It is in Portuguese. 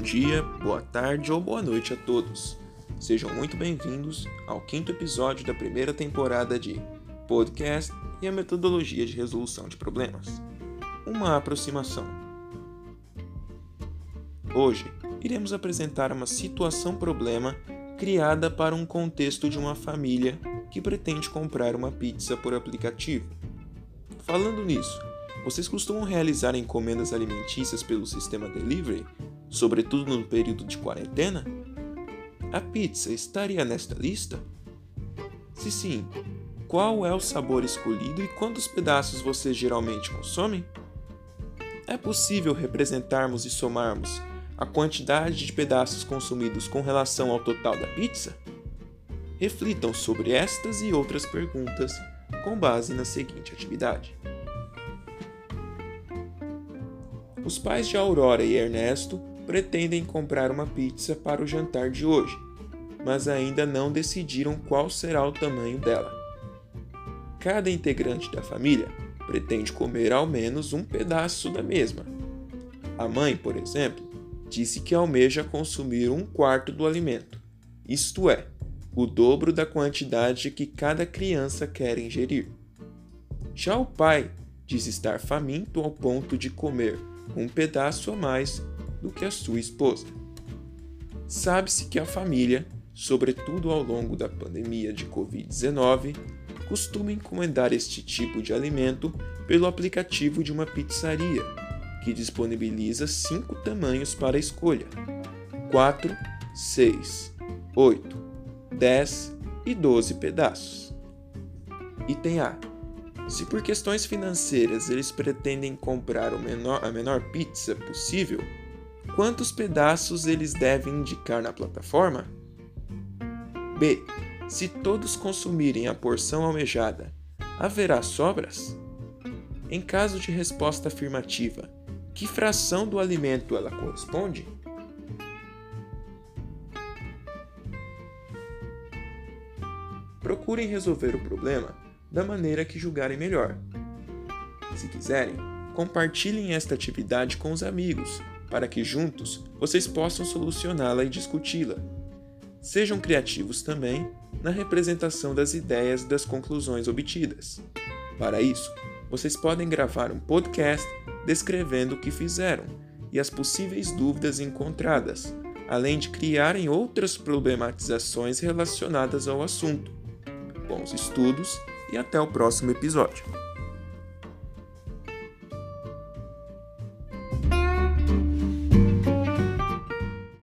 dia, boa tarde ou boa noite a todos. Sejam muito bem-vindos ao quinto episódio da primeira temporada de Podcast e a Metodologia de Resolução de Problemas. Uma aproximação. Hoje, iremos apresentar uma situação-problema criada para um contexto de uma família que pretende comprar uma pizza por aplicativo. Falando nisso, vocês costumam realizar encomendas alimentícias pelo sistema delivery, sobretudo no período de quarentena? A pizza estaria nesta lista? Se sim, qual é o sabor escolhido e quantos pedaços vocês geralmente consomem? É possível representarmos e somarmos a quantidade de pedaços consumidos com relação ao total da pizza? Reflitam sobre estas e outras perguntas com base na seguinte atividade. Os pais de Aurora e Ernesto pretendem comprar uma pizza para o jantar de hoje, mas ainda não decidiram qual será o tamanho dela. Cada integrante da família pretende comer ao menos um pedaço da mesma. A mãe, por exemplo, disse que almeja consumir um quarto do alimento, isto é, o dobro da quantidade que cada criança quer ingerir. Já o pai diz estar faminto ao ponto de comer um pedaço a mais do que a sua esposa. Sabe-se que a família, sobretudo ao longo da pandemia de Covid-19, costuma encomendar este tipo de alimento pelo aplicativo de uma pizzaria, que disponibiliza cinco tamanhos para escolha: 4, 6, 8, 10 e 12 pedaços. Item A se por questões financeiras eles pretendem comprar menor, a menor pizza possível, quantos pedaços eles devem indicar na plataforma? B. Se todos consumirem a porção almejada, haverá sobras? Em caso de resposta afirmativa, que fração do alimento ela corresponde? Procurem resolver o problema da maneira que julgarem melhor. Se quiserem, compartilhem esta atividade com os amigos, para que juntos vocês possam solucioná-la e discuti-la. Sejam criativos também na representação das ideias e das conclusões obtidas. Para isso, vocês podem gravar um podcast descrevendo o que fizeram e as possíveis dúvidas encontradas, além de criarem outras problematizações relacionadas ao assunto. Bons estudos e até o próximo episódio.